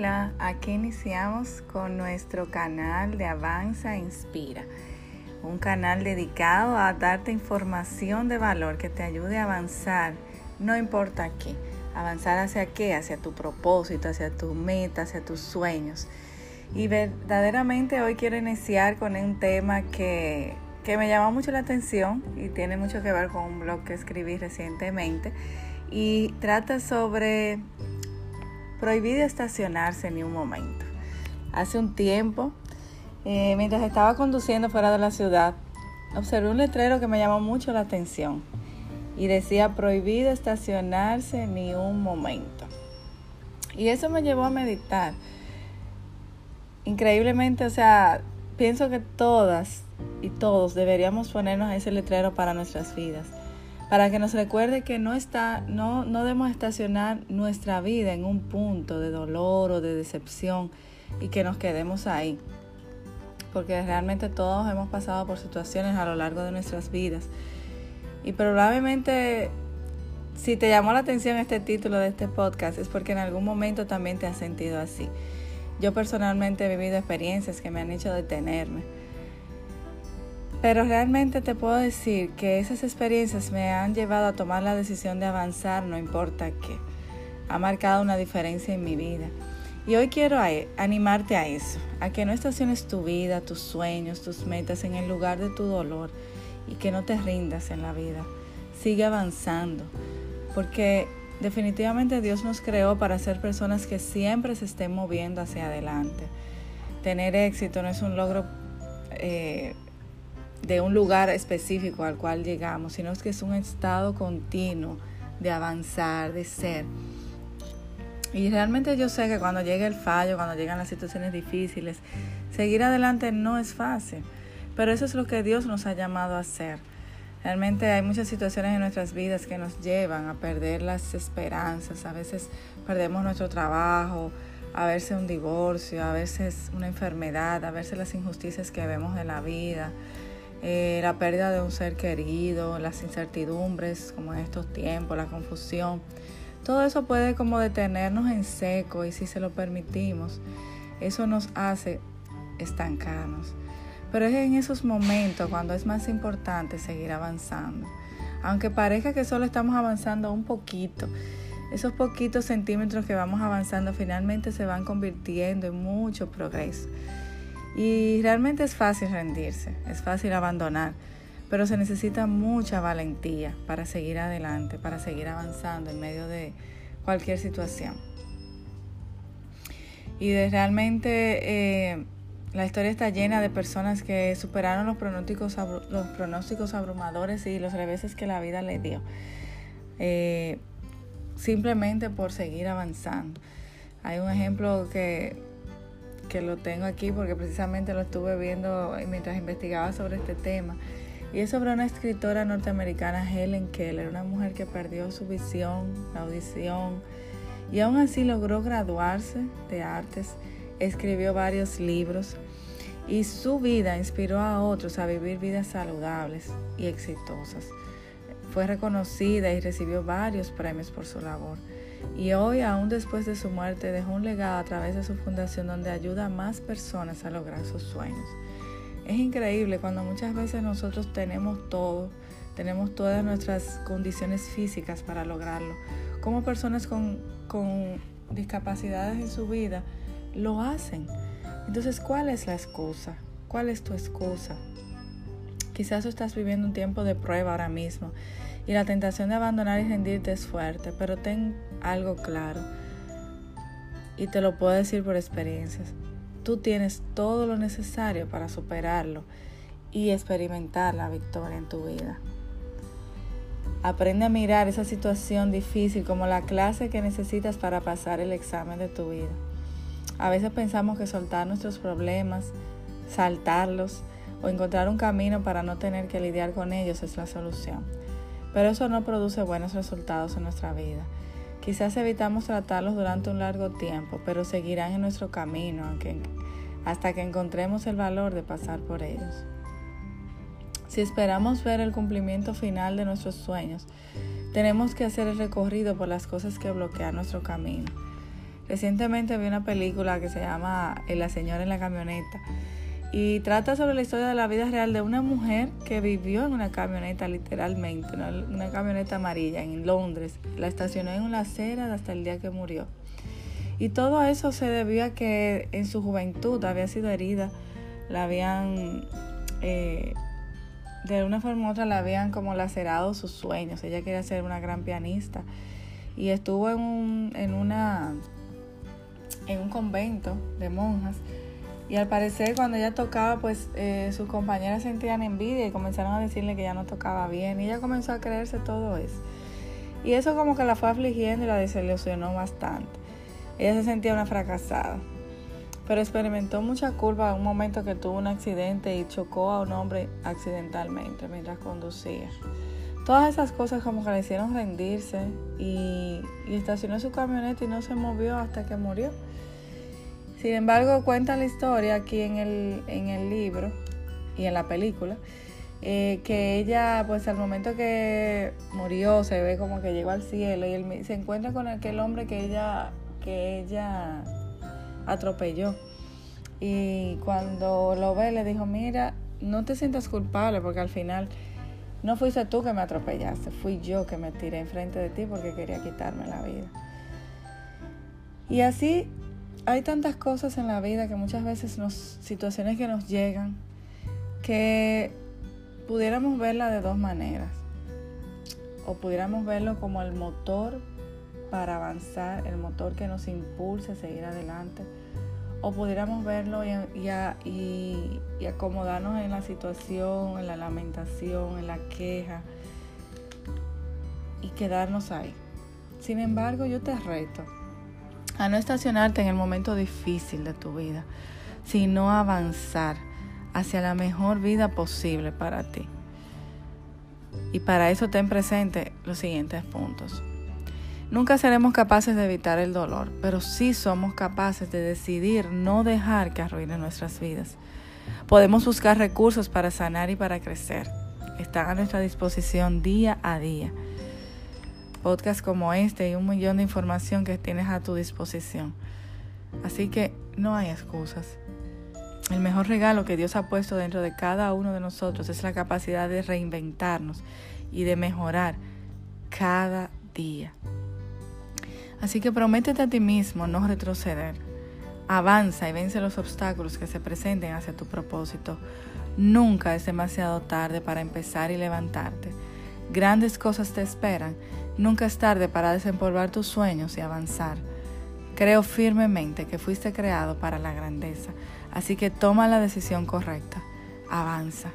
Hola, aquí iniciamos con nuestro canal de Avanza Inspira, un canal dedicado a darte información de valor que te ayude a avanzar, no importa qué, avanzar hacia qué, hacia tu propósito, hacia tu meta, hacia tus sueños. Y verdaderamente hoy quiero iniciar con un tema que, que me llamó mucho la atención y tiene mucho que ver con un blog que escribí recientemente. Y trata sobre prohibido estacionarse ni un momento. Hace un tiempo, eh, mientras estaba conduciendo fuera de la ciudad, observé un letrero que me llamó mucho la atención y decía prohibido estacionarse ni un momento. Y eso me llevó a meditar. Increíblemente, o sea, pienso que todas y todos deberíamos ponernos ese letrero para nuestras vidas para que nos recuerde que no, está, no, no debemos estacionar nuestra vida en un punto de dolor o de decepción y que nos quedemos ahí. Porque realmente todos hemos pasado por situaciones a lo largo de nuestras vidas. Y probablemente si te llamó la atención este título de este podcast es porque en algún momento también te has sentido así. Yo personalmente he vivido experiencias que me han hecho detenerme pero realmente te puedo decir que esas experiencias me han llevado a tomar la decisión de avanzar, no importa qué. Ha marcado una diferencia en mi vida. Y hoy quiero animarte a eso, a que no estaciones tu vida, tus sueños, tus metas en el lugar de tu dolor y que no te rindas en la vida. Sigue avanzando, porque definitivamente Dios nos creó para ser personas que siempre se estén moviendo hacia adelante. Tener éxito no es un logro eh, de un lugar específico al cual llegamos, sino que es un estado continuo de avanzar, de ser. Y realmente yo sé que cuando llega el fallo, cuando llegan las situaciones difíciles, seguir adelante no es fácil, pero eso es lo que Dios nos ha llamado a hacer. Realmente hay muchas situaciones en nuestras vidas que nos llevan a perder las esperanzas, a veces perdemos nuestro trabajo, a veces un divorcio, a veces una enfermedad, a veces las injusticias que vemos en la vida, eh, la pérdida de un ser querido, las incertidumbres como en estos tiempos, la confusión. Todo eso puede como detenernos en seco y si se lo permitimos, eso nos hace estancarnos. Pero es en esos momentos cuando es más importante seguir avanzando. Aunque parezca que solo estamos avanzando un poquito, esos poquitos centímetros que vamos avanzando finalmente se van convirtiendo en mucho progreso. Y realmente es fácil rendirse, es fácil abandonar, pero se necesita mucha valentía para seguir adelante, para seguir avanzando en medio de cualquier situación. Y realmente eh, la historia está llena de personas que superaron los pronósticos, los pronósticos abrumadores y los reveses que la vida les dio, eh, simplemente por seguir avanzando. Hay un ejemplo que que lo tengo aquí porque precisamente lo estuve viendo mientras investigaba sobre este tema. Y es sobre una escritora norteamericana, Helen Keller, una mujer que perdió su visión, la audición, y aún así logró graduarse de artes, escribió varios libros y su vida inspiró a otros a vivir vidas saludables y exitosas. Fue reconocida y recibió varios premios por su labor y hoy, aún después de su muerte, dejó un legado a través de su fundación donde ayuda a más personas a lograr sus sueños. Es increíble cuando muchas veces nosotros tenemos todo, tenemos todas nuestras condiciones físicas para lograrlo. Como personas con, con discapacidades en su vida lo hacen. Entonces, ¿cuál es la excusa? ¿Cuál es tu excusa? Quizás estás viviendo un tiempo de prueba ahora mismo y la tentación de abandonar y rendirte es fuerte, pero ten algo claro y te lo puedo decir por experiencias. Tú tienes todo lo necesario para superarlo y experimentar la victoria en tu vida. Aprende a mirar esa situación difícil como la clase que necesitas para pasar el examen de tu vida. A veces pensamos que soltar nuestros problemas, saltarlos o encontrar un camino para no tener que lidiar con ellos es la solución. Pero eso no produce buenos resultados en nuestra vida. Quizás evitamos tratarlos durante un largo tiempo, pero seguirán en nuestro camino hasta que encontremos el valor de pasar por ellos. Si esperamos ver el cumplimiento final de nuestros sueños, tenemos que hacer el recorrido por las cosas que bloquean nuestro camino. Recientemente vi una película que se llama La señora en la camioneta y trata sobre la historia de la vida real de una mujer que vivió en una camioneta literalmente, una, camioneta amarilla en Londres. La estacionó en una acera hasta el día que murió. Y todo eso se debió a que en su juventud había sido herida, la habían, eh, de una forma u otra, la habían como lacerado sus sueños. Ella quería ser una gran pianista y estuvo en, un, en una en un convento de monjas. Y al parecer cuando ella tocaba, pues eh, sus compañeras sentían envidia y comenzaron a decirle que ya no tocaba bien. Y ella comenzó a creerse todo eso. Y eso como que la fue afligiendo y la desilusionó bastante. Ella se sentía una fracasada. Pero experimentó mucha culpa en un momento que tuvo un accidente y chocó a un hombre accidentalmente mientras conducía. Todas esas cosas como que le hicieron rendirse y, y estacionó su camioneta y no se movió hasta que murió. Sin embargo, cuenta la historia aquí en el, en el libro y en la película, eh, que ella, pues al momento que murió, se ve como que llegó al cielo y él, se encuentra con aquel hombre que ella, que ella atropelló. Y cuando lo ve, le dijo, mira, no te sientas culpable porque al final no fuiste tú que me atropellaste, fui yo que me tiré enfrente de ti porque quería quitarme la vida. Y así hay tantas cosas en la vida que muchas veces nos, situaciones que nos llegan, que pudiéramos verla de dos maneras. O pudiéramos verlo como el motor para avanzar, el motor que nos impulse a seguir adelante. O pudiéramos verlo y, y, y acomodarnos en la situación, en la lamentación, en la queja y quedarnos ahí. Sin embargo, yo te reto a no estacionarte en el momento difícil de tu vida, sino avanzar hacia la mejor vida posible para ti. Y para eso ten presente los siguientes puntos. Nunca seremos capaces de evitar el dolor, pero sí somos capaces de decidir no dejar que arruine nuestras vidas. Podemos buscar recursos para sanar y para crecer. Están a nuestra disposición día a día podcast como este y un millón de información que tienes a tu disposición. Así que no hay excusas. El mejor regalo que Dios ha puesto dentro de cada uno de nosotros es la capacidad de reinventarnos y de mejorar cada día. Así que prométete a ti mismo no retroceder. Avanza y vence los obstáculos que se presenten hacia tu propósito. Nunca es demasiado tarde para empezar y levantarte. Grandes cosas te esperan Nunca es tarde para desempolvar tus sueños y avanzar. Creo firmemente que fuiste creado para la grandeza, así que toma la decisión correcta. Avanza.